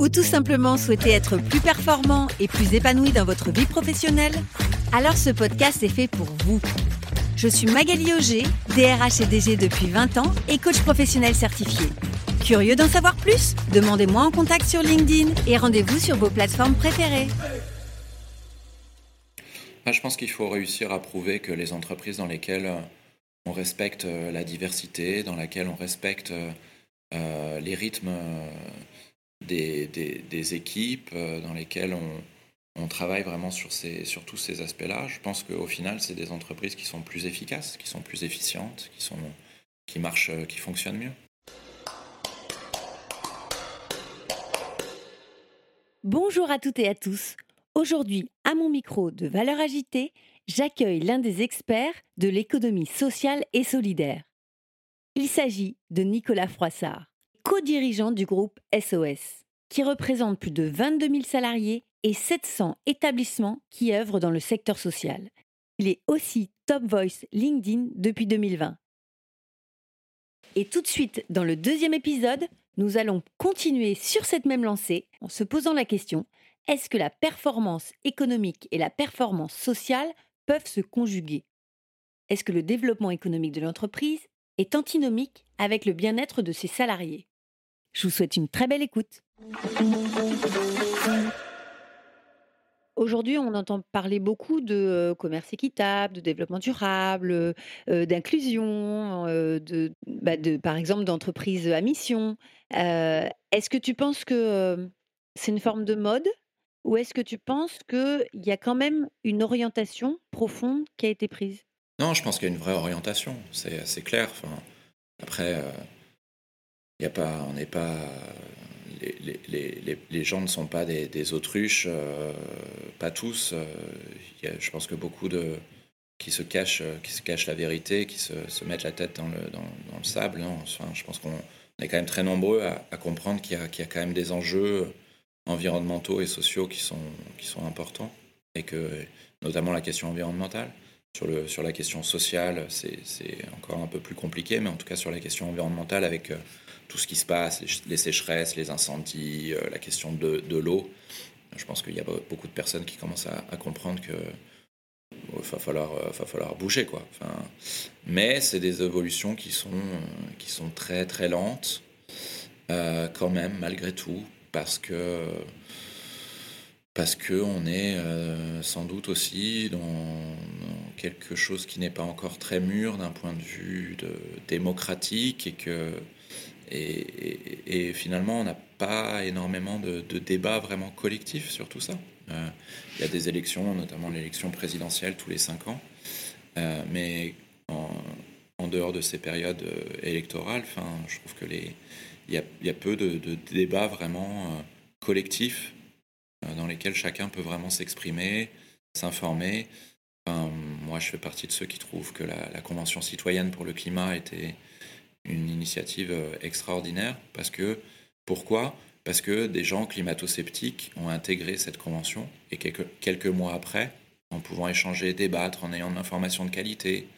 ou tout simplement souhaitez être plus performant et plus épanoui dans votre vie professionnelle Alors ce podcast est fait pour vous. Je suis Magali Auger, DRH et DG depuis 20 ans et coach professionnel certifié. Curieux d'en savoir plus? Demandez-moi en contact sur LinkedIn et rendez-vous sur vos plateformes préférées. Je pense qu'il faut réussir à prouver que les entreprises dans lesquelles euh, on respecte euh, la diversité, dans lesquelles on respecte euh, les rythmes des, des, équipes, dans lesquelles on, on, travaille vraiment sur, ces, sur tous ces aspects-là, je pense qu'au final, c'est des entreprises qui sont plus efficaces, qui sont plus efficientes, qui, sont, qui marchent, qui fonctionnent mieux. Bonjour à toutes et à tous. Aujourd'hui, à mon micro de Valeurs Agitée, j'accueille l'un des experts de l'économie sociale et solidaire. Il s'agit de Nicolas Froissart, co-dirigeant du groupe SOS, qui représente plus de 22 000 salariés et 700 établissements qui œuvrent dans le secteur social. Il est aussi Top Voice LinkedIn depuis 2020. Et tout de suite, dans le deuxième épisode, nous allons continuer sur cette même lancée en se posant la question, est-ce que la performance économique et la performance sociale peuvent se conjuguer? Est-ce que le développement économique de l'entreprise est antinomique avec le bien-être de ses salariés? Je vous souhaite une très belle écoute. Aujourd'hui, on entend parler beaucoup de commerce équitable, de développement durable, d'inclusion, de, bah, de, par exemple, d'entreprises à mission. est-ce que tu penses que c'est une forme de mode ou est-ce que tu penses qu'il y a quand même une orientation profonde qui a été prise? Non, je pense qu'il y a une vraie orientation, c'est assez clair. Enfin, après, a pas, on n'est pas les, gens ne sont pas des, autruches, euh, pas tous. Euh, je pense que beaucoup de qui se cachent, qui se cachent la vérité, qui se, mettent la tête dans le, sable. Non, je pense qu'on est quand même très nombreux à, comprendre qu'il y, y, a quand même des enjeux environnementaux et sociaux qui sont, qui sont importants et que notamment la question environnementale. Sur, le, sur la question sociale, c'est encore un peu plus compliqué, mais en tout cas sur la question environnementale, avec euh, tout ce qui se passe, les sécheresses, les incendies, euh, la question de, de l'eau. Je pense qu'il y a beaucoup de personnes qui commencent à, comprendre que va falloir, euh, va falloir bouger quoi. Mais c'est des évolutions qui sont, euh, qui sont très très lentes quand même malgré tout parce que parce que on est sans doute aussi dans, quelque chose qui n'est pas encore très mûr d'un point de vue de, démocratique et que et, finalement, on n'a pas énormément de, débats vraiment collectifs sur tout ça. Euh, il y a des élections, notamment l'élection présidentielle tous les cinq ans, euh, mais en, dehors de ces périodes euh, électorales, enfin, je trouve que les, il y a, peu de, débats vraiment collectifs dans lesquels chacun peut vraiment s'exprimer, s'informer. Moi, je fais partie de ceux qui trouvent que la, Convention citoyenne pour le climat était une initiative euh, extraordinaire parce que pourquoi? Parce que des gens climato-sceptiques ont intégré cette convention et quelques, quelques mois après, en pouvant échanger, débattre, en ayant de l'information de qualité,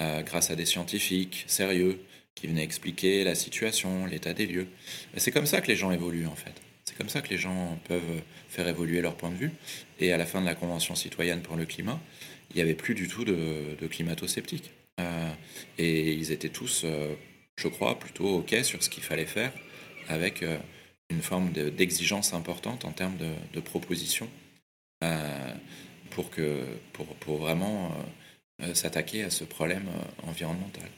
euh, grâce à des scientifiques sérieux qui venaient expliquer la situation, l'état des lieux. C'est comme ça que les gens évoluent en fait. C'est comme ça que les gens peuvent faire évoluer leur point de vue. Et à la fin de la Convention citoyenne pour le climat, il n'y avait plus du tout de, de climato-sceptiques. Euh, et ils étaient tous je crois, plutôt OK sur ce qu'il fallait faire, avec euh, une forme d'exigence importante en termes de, propositions euh, pour, que, pour, pour vraiment euh, s'attaquer à ce problème environnemental.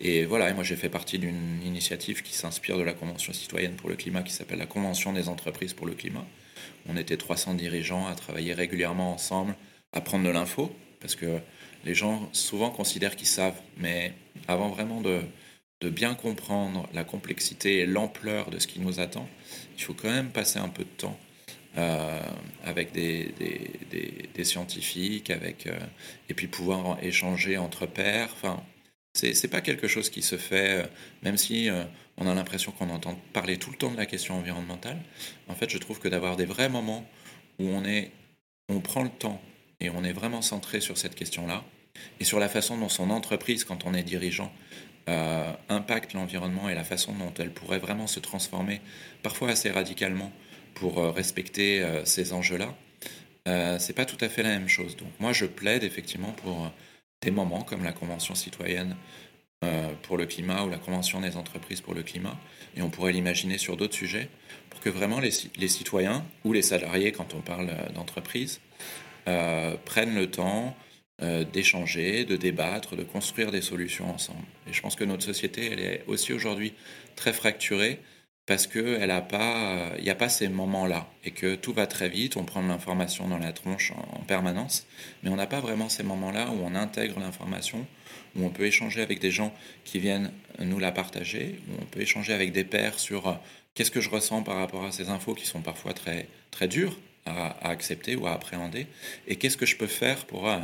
Et voilà, moi j'ai fait partie d'une initiative qui s'inspire de la Convention citoyenne pour le climat, qui s'appelle la Convention des entreprises pour le climat. On était 300 dirigeants à travailler régulièrement ensemble, à prendre de l'info, parce que les gens souvent considèrent qu'ils savent, mais avant vraiment de, bien comprendre la complexité et l'ampleur de ce qui nous attend, il faut quand même passer un peu de temps avec des, scientifiques, avec, et puis pouvoir échanger entre pairs. Enfin, c'est pas quelque chose qui se fait, même si on a l'impression qu'on entend parler tout le temps de la question environnementale. En fait, je trouve que d'avoir des vrais moments où on, est, on prend le temps et on est vraiment centré sur cette question-là, et sur la façon dont son entreprise, quand on est dirigeant, euh, impacte l'environnement et la façon dont elle pourrait vraiment se transformer, parfois assez radicalement, pour euh, respecter euh, ces enjeux-là, c'est pas tout à fait la même chose. Donc moi, je plaide effectivement pour des moments comme la Convention citoyenne pour le climat ou la Convention des entreprises pour le climat, et on pourrait l'imaginer sur d'autres sujets, pour que vraiment les, les, citoyens ou les salariés, quand on parle d'entreprise, prennent le temps euh, d'échanger, de débattre, de construire des solutions ensemble. Et je pense que notre société, elle est aussi aujourd'hui très fracturée parce qu'il n'y a, pas, a pas ces moments-là et que tout va très vite, on prend l'information dans la tronche en, permanence, mais on n'a pas vraiment ces moments-là où on intègre l'information, où on peut échanger avec des gens qui viennent nous la partager, où on peut échanger avec des pairs sur euh, qu'est-ce que je ressens par rapport à ces infos qui sont parfois très, très dures à, accepter ou à appréhender, et qu'est-ce que je peux faire pour... Euh,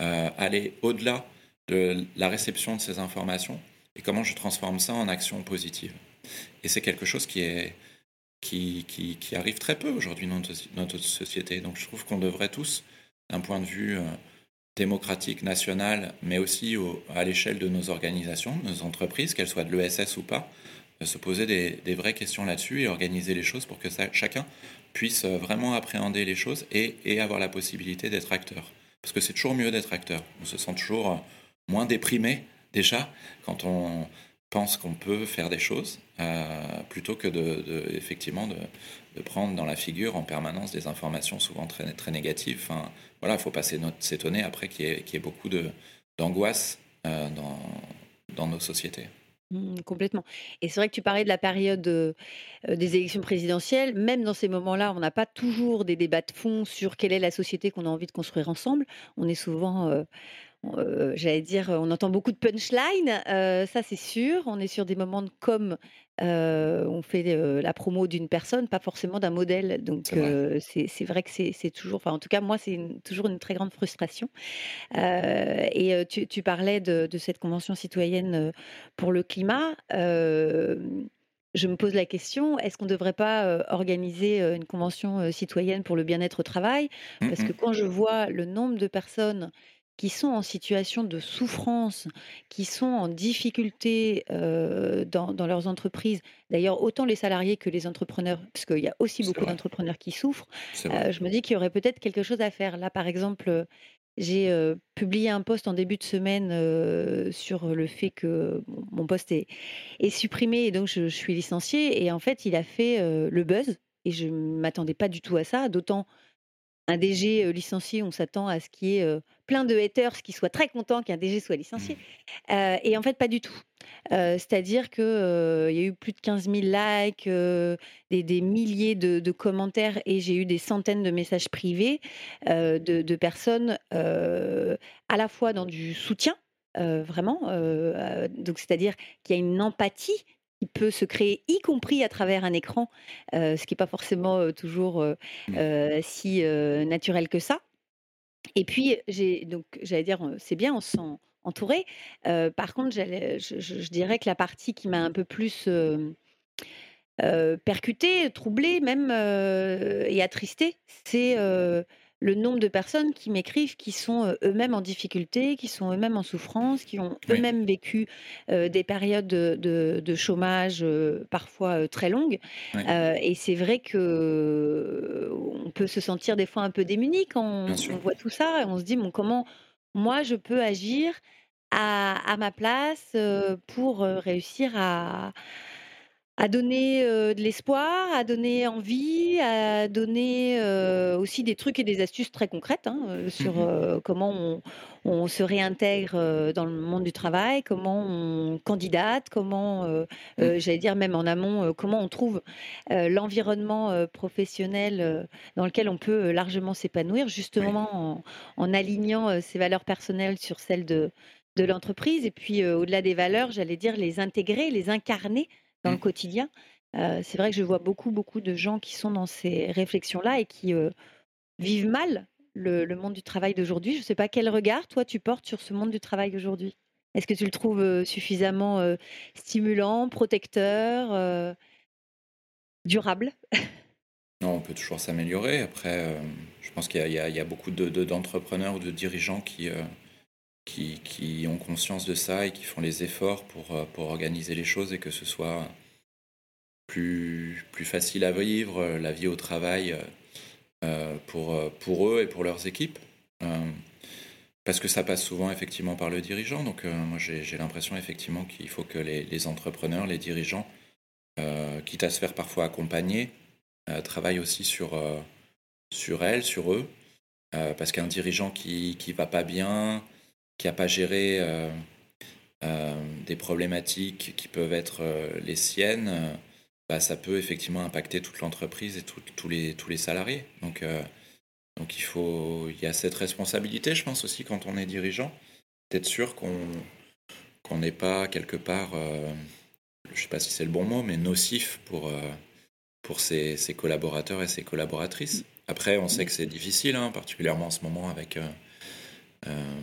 euh, aller au-delà de la réception de ces informations et comment je transforme ça en action positive? Et c'est quelque chose qui, est, qui, qui, arrive très peu aujourd'hui dans notre, société. Donc je trouve qu'on devrait tous, d'un point de vue euh, démocratique, national, mais aussi à l'échelle de nos organisations, de nos entreprises, qu'elles soient de l'ESS ou pas, se poser des, vraies questions là-dessus et organiser les choses pour que chacun puisse vraiment appréhender les choses et, avoir la possibilité d'être acteur. Parce que c'est toujours mieux d'être acteur. On se sent toujours euh, moins déprimé déjà quand on pense qu'on peut faire des choses, euh, plutôt que de, effectivement de, prendre dans la figure en permanence des informations souvent très, très négatives. Enfin, voilà, il faut pas s'étonner après qu'il y, ait beaucoup d'angoisse euh, dans nos sociétés. Mmh, complètement. Et c'est vrai que tu parlais de la période des élections présidentielles. Même dans ces moments-là, on n'a pas toujours des débats de fond sur quelle est la société qu'on a envie de construire ensemble. On est souvent j'allais dire, on entend beaucoup de punchline, ça c'est sûr. On est sur des moments de com, on fait la promo d'une personne, pas forcément d'un modèle. Donc C'est vrai. que c'est toujours, enfin en tout cas moi c'est toujours une très grande frustration. et tu, parlais de, cette convention citoyenne pour le climat. je me pose la question, est-ce qu'on ne devrait pas organiser une convention citoyenne pour le bien-être au travail? Mmh Parce que quand je vois le nombre de personnes qui sont en situation de souffrance, qui sont en difficulté dans, leurs entreprises, d'ailleurs autant les salariés que les entrepreneurs, parce qu'il y a aussi beaucoup d'entrepreneurs qui souffrent, je me dis qu'il y aurait peut-être quelque chose à faire. Là, par exemple, j'ai publié un post en début de semaine sur le fait que mon poste est, est, supprimé et donc je, je, suis licenciée. Et en fait, il a fait le buzz et je ne m'attendais pas du tout à ça, d'autant un DG licencié, on s'attend à ce qu'il y ait plein de haters qui soient très contents qu'un DG soit licencié. Mmh. et en fait, pas du tout. C'est-à-dire qu'il il y a eu plus de 15 000 likes, des, milliers de, commentaires et j'ai eu des centaines de messages privés de, de, personnes à la fois dans du soutien, vraiment, donc c'est-à-dire qu'il y a une empathie qui peut se créer, y compris à travers un écran, ce qui n'est pas forcément toujours mmh. si naturel que ça. Et puis, j'ai donc j'allais dire, c'est bien, on se sent entouré. par contre, je, dirais que la partie qui m'a un peu plus percutée, troublée même et attristée, c'est le nombre de personnes qui m'écrivent qui sont eux-mêmes en difficulté, qui sont eux-mêmes en souffrance, qui ont eux-mêmes vécu des périodes de, chômage parfois très longues. et c'est vrai que on peut se sentir des fois un peu démuni quand on, voit tout ça et on se dit bon, comment moi je peux agir à ma place pour réussir à à donner de l'espoir, à donner envie, à donner aussi des trucs et des astuces très concrètes hein, sur mmh comment on, se réintègre dans le monde du travail, comment on candidate, comment, mmh. j'allais dire même en amont, comment on trouve l'environnement professionnel dans lequel on peut largement s'épanouir, justement en, alignant ses valeurs personnelles sur celles de, de l'entreprise et puis au-delà des valeurs, j'allais dire les intégrer, les incarner dans le mmh. quotidien. c'est vrai que je vois beaucoup, beaucoup de gens qui sont dans ces réflexions-là et qui vivent mal le, le monde du travail d'aujourd'hui. Je ne sais pas quel regard toi tu portes sur ce monde du travail d'aujourd'hui. Est-ce que tu le trouves suffisamment stimulant, protecteur, durable? Non, on peut toujours s'améliorer. Après, je pense qu'il y, a beaucoup d'entrepreneurs ou de dirigeants qui, qui, ont conscience de ça et qui font les efforts pour, pour organiser les choses et que ce soit plus, plus facile à vivre, la vie au travail pour, pour eux et pour leurs équipes parce que ça passe souvent effectivement par le dirigeant. Donc euh, moi j'ai l'impression effectivement qu'il faut que les, entrepreneurs, les dirigeants, euh, quitte à se faire parfois accompagner, euh, travaillent aussi sur, sur elles, sur eux. parce qu'un dirigeant qui ne va pas bien, qui n'a pas géré des problématiques qui peuvent être les siennes, bah, ça peut effectivement impacter toute l'entreprise et tous les, tous les salariés. Donc donc il faut, il y a cette responsabilité, je pense aussi quand on est dirigeant, d'être sûr qu'on n'est pas quelque part, euh, je ne sais pas si c'est le bon mot, mais nocif pour euh, pour ses, collaborateurs et ses collaboratrices. Après, on sait que c'est difficile, hein, particulièrement en ce moment avec euh,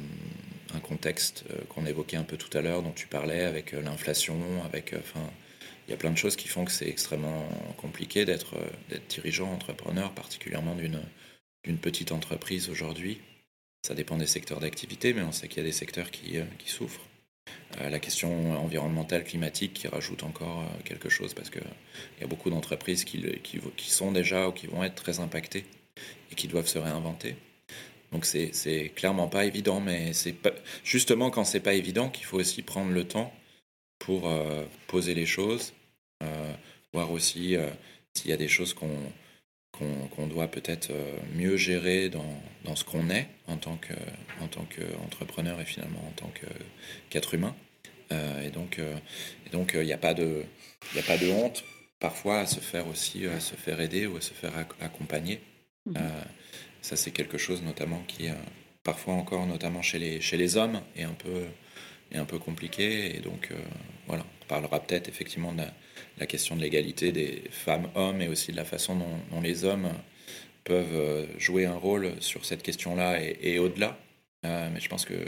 un contexte qu'on évoquait un peu tout à l'heure, dont tu parlais, avec l'inflation, avec, enfin, il y a plein de choses qui font que c'est extrêmement compliqué d'être dirigeant, entrepreneur, particulièrement d'une petite entreprise aujourd'hui. Ça dépend des secteurs d'activité, mais on sait qu'il y a des secteurs qui, euh, qui souffrent. Euh, la question environnementale, climatique, qui rajoute encore euh, quelque chose, parce qu'il y a beaucoup d'entreprises qui, qui, sont déjà ou qui vont être très impactées et qui doivent se réinventer. Donc c'est clairement pas évident, mais c'est justement quand c'est pas évident qu'il faut aussi prendre le temps pour poser les choses, voir aussi s'il y a des choses qu'on qu'on doit peut-être euh, mieux gérer dans, dans ce qu'on est en tant qu'entrepreneur et finalement en tant qu'être humain. Euh, et donc, euh, il n'y a, pas de, a pas de honte parfois à se faire aussi, à se faire aider ou à se faire accompagner. Mmh. Ça, c'est quelque chose notamment qui, parfois encore, notamment chez les, hommes, est un peu, est un peu compliqué. Et donc, voilà, on parlera peut-être effectivement de la question de l'égalité des femmes-hommes et aussi de la façon dont, les hommes peuvent euh, jouer un rôle sur cette question-là et, au-delà. Euh, mais je pense que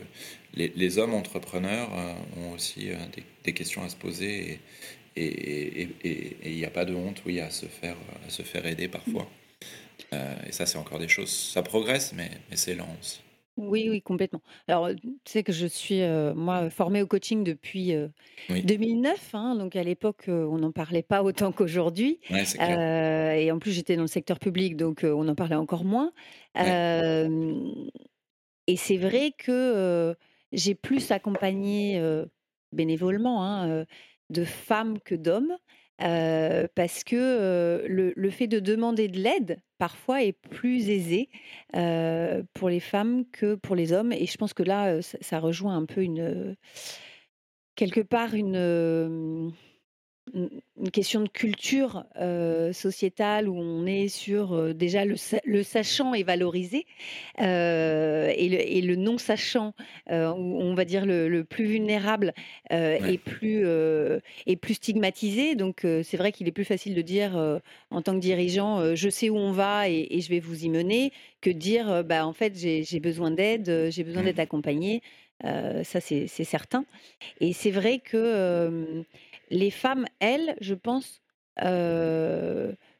les, hommes entrepreneurs euh, ont aussi des, questions à se poser et il n'y a pas de honte, oui, à se faire, à se faire aider parfois. Et ça, c'est encore des choses. Ça progresse, mais, mais c'est lent aussi. Oui, oui, complètement. Alors, tu sais que je suis, moi, formée au coaching depuis, 2009, hein, donc à l'époque, on n'en parlait pas autant qu'aujourd'hui. et en plus, j'étais dans le secteur public, donc on en parlait encore moins. et c'est vrai que, j'ai plus accompagné, bénévolement, hein, de femmes que d'hommes parce que le, fait de demander de l'aide, parfois, est plus aisé pour les femmes que pour les hommes. Et je pense que là, ça, rejoint un peu une... quelque part une une question de culture sociétale où on est sur déjà le, sachant et valorisé et, le, non sachant où on va dire le, plus vulnérable et plus est plus stigmatisé. Donc c'est vrai qu'il est plus facile de dire en tant que dirigeant je sais où on va et, je vais vous y mener que de dire bah en fait j'ai besoin d'aide j'ai besoin d'être mmh. accompagné ça c'est certain. Et c'est vrai que les femmes, elles, je pense,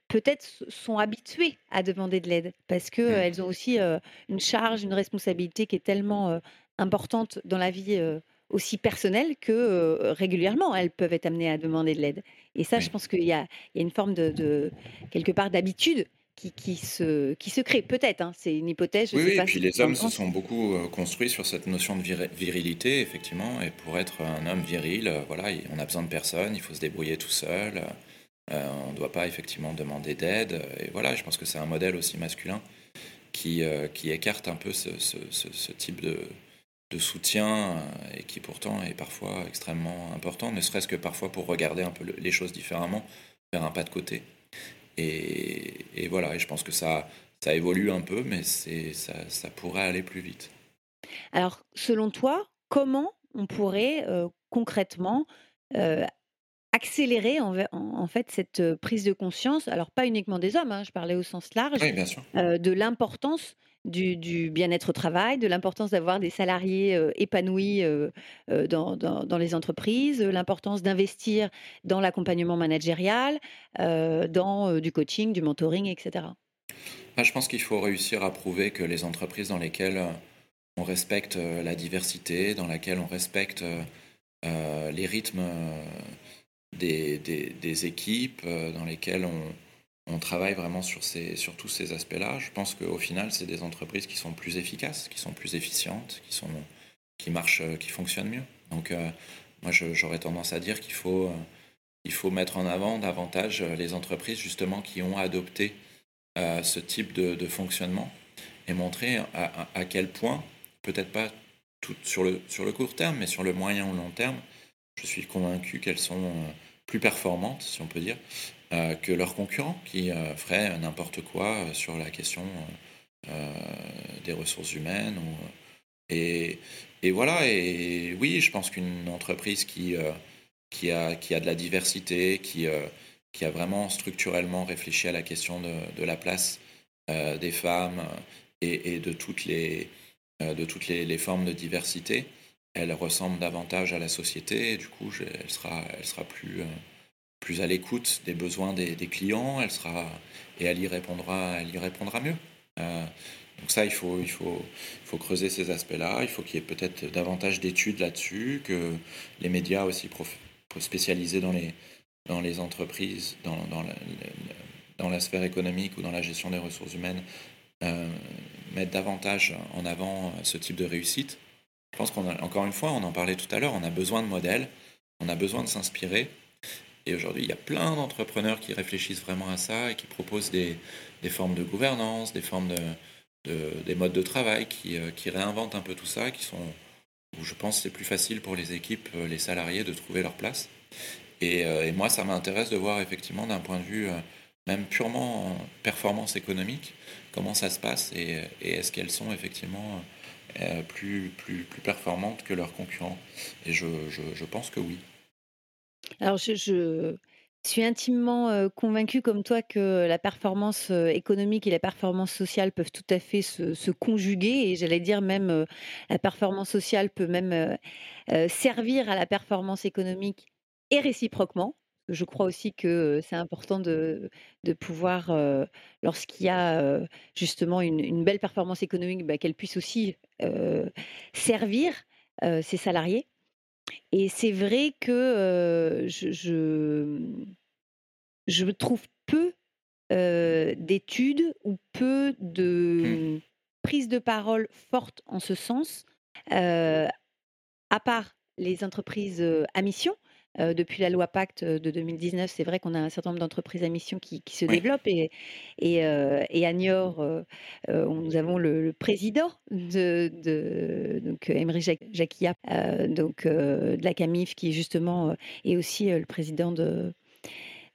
peut-être sont habituées à demander de l'aide parce qu'elles mmh. ont aussi une charge, une responsabilité qui est tellement importante dans la vie aussi personnelle que régulièrement, elles peuvent être amenées à demander de l'aide. Et ça, je pense qu'il y, a une forme de quelque part d'habitude qui, se, qui se crée, peut-être. Hein, c'est une hypothèse. oui, et puis les hommes se sont beaucoup euh, construits sur cette notion de virilité, effectivement. Et pour être un homme viril, euh, voilà, on a besoin de personne, il faut se débrouiller tout seul. Euh, on ne doit pas effectivement demander d'aide. Et voilà, je pense que c'est un modèle aussi masculin qui, qui écarte un peu ce, ce, type de, de soutien et qui pourtant est parfois extrêmement important, ne serait-ce que parfois pour regarder un peu les choses différemment, faire un pas de côté. Et, voilà, et je pense que ça, ça évolue un peu, mais ça, ça pourrait aller plus vite. Alors, selon toi, comment on pourrait euh, concrètement euh, accélérer en, en, fait cette prise de conscience, alors pas uniquement des hommes, hein, je parlais au sens large, de l'importance du, bien-être au travail, de l'importance d'avoir des salariés épanouis dans, les entreprises, l'importance d'investir dans l'accompagnement managérial, dans du coaching, du mentoring, etc. Bah, je pense qu'il faut réussir à prouver que les entreprises dans lesquelles on respecte la diversité, dans lesquelles on respecte les rythmes des, équipes, dans lesquelles on, on travaille vraiment sur, tous ces aspects-là. Je pense qu'au final, c'est des entreprises qui sont plus efficaces, qui sont plus efficientes, qui, marchent, qui fonctionnent mieux. Donc, euh, moi, j'aurais tendance à dire qu'il faut, euh, mettre en avant davantage les entreprises, justement, qui ont adopté euh, ce type de, fonctionnement et montrer à, quel point, peut-être pas tout sur le, sur le court terme, mais sur le moyen ou long terme, je suis convaincu qu'elles sont plus performantes, si on peut dire, euh, que leurs concurrents qui euh, feraient n'importe quoi euh, sur la question des ressources humaines. et, et, voilà, et oui, je pense qu'une entreprise qui, qui, a, qui a de la diversité, qui, qui a vraiment structurellement réfléchi à la question de, la place des femmes et, de toutes les, de toutes les, formes de diversité, elle ressemble davantage à la société et du coup, elle sera, elle sera plus plus à l'écoute des besoins des, clients, elle sera et elle y répondra, elle y répondra mieux. Euh, donc ça, il faut, il faut, il faut creuser ces aspects-là. Il faut qu'il y ait peut-être davantage d'études là-dessus, que les médias aussi spécialisés dans les, dans les entreprises, dans, dans, la, sphère économique ou dans la gestion des ressources humaines, euh, mettent davantage en avant ce type de réussite. Je pense qu'on a, encore une fois, on en parlait tout à l'heure, on a besoin de modèles, on a besoin de s'inspirer. Et aujourd'hui, il y a plein d'entrepreneurs qui réfléchissent vraiment à ça et qui proposent des, formes de gouvernance, des formes de, des modes de travail qui, euh, qui, réinventent un peu tout ça, qui sont où je pense c'est plus facile pour les équipes, euh, les salariés de trouver leur place. Et, euh, et moi, ça m'intéresse de voir effectivement d'un point de vue même purement performance économique, comment ça se passe et, est-ce qu'elles sont effectivement plus, plus, plus performantes que leurs concurrents. Et je, je pense que oui. Alors je suis intimement, convaincue comme toi que la performance, économique et la performance sociale peuvent tout à fait se conjuguer et j'allais dire même, la performance sociale peut même, servir à la performance économique et réciproquement. Je crois aussi que, c'est important de pouvoir, lorsqu'il y a, justement une belle performance économique, bah, qu'elle puisse aussi, servir, ses salariés. Et c'est vrai que je, je, trouve peu d'études ou peu de mmh. prises de parole fortes en ce sens, à part les entreprises à mission depuis la loi Pacte de 2019, c'est vrai qu'on a un certain nombre d'entreprises à mission qui, se développent et, et, à Niort, nous avons le, président de, de donc Emery Jacquia, donc de la CAMIF, qui justement est aussi le président de,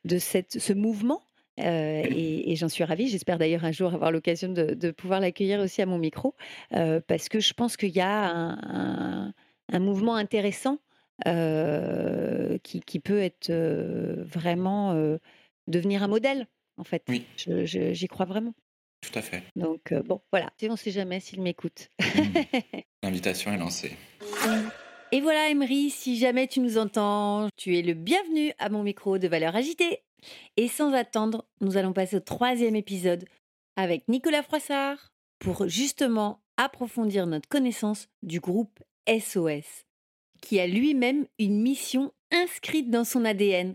de cette, ce mouvement. et, j'en suis ravie. J'espère d'ailleurs un jour avoir l'occasion de, pouvoir l'accueillir aussi à mon micro, parce que je pense qu'il y a un, un mouvement intéressant qui, peut être vraiment devenir un modèle, en fait. Oui. J'y crois vraiment. Tout à fait. Donc, bon, voilà. On ne sait jamais s'il m'écoute. Mmh. L'invitation est lancée. Et voilà, Emery, si jamais tu nous entends, tu es le bienvenu à mon micro de Valeurs Agitées. Et sans attendre, nous allons passer au troisième épisode avec Nicolas Froissart pour justement approfondir notre connaissance du groupe SOS qui a lui-même une mission inscrite dans son ADN,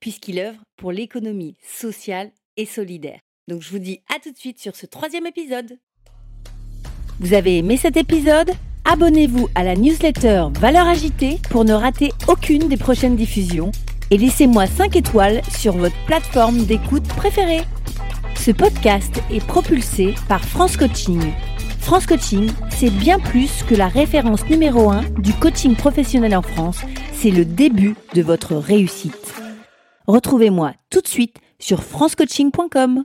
puisqu'il œuvre pour l'économie sociale et solidaire. Donc je vous dis à tout de suite sur ce troisième épisode. Vous avez aimé cet épisode? Abonnez-vous à la newsletter Valeurs Agitée pour ne rater aucune des prochaines diffusions et laissez-moi 5 étoiles sur votre plateforme d'écoute préférée. Ce podcast est propulsé par France Coaching France Coaching, c'est bien plus que la référence numéro 1 du coaching professionnel en France, c'est le début de votre réussite. Retrouvez-moi tout de suite sur francecoaching.com.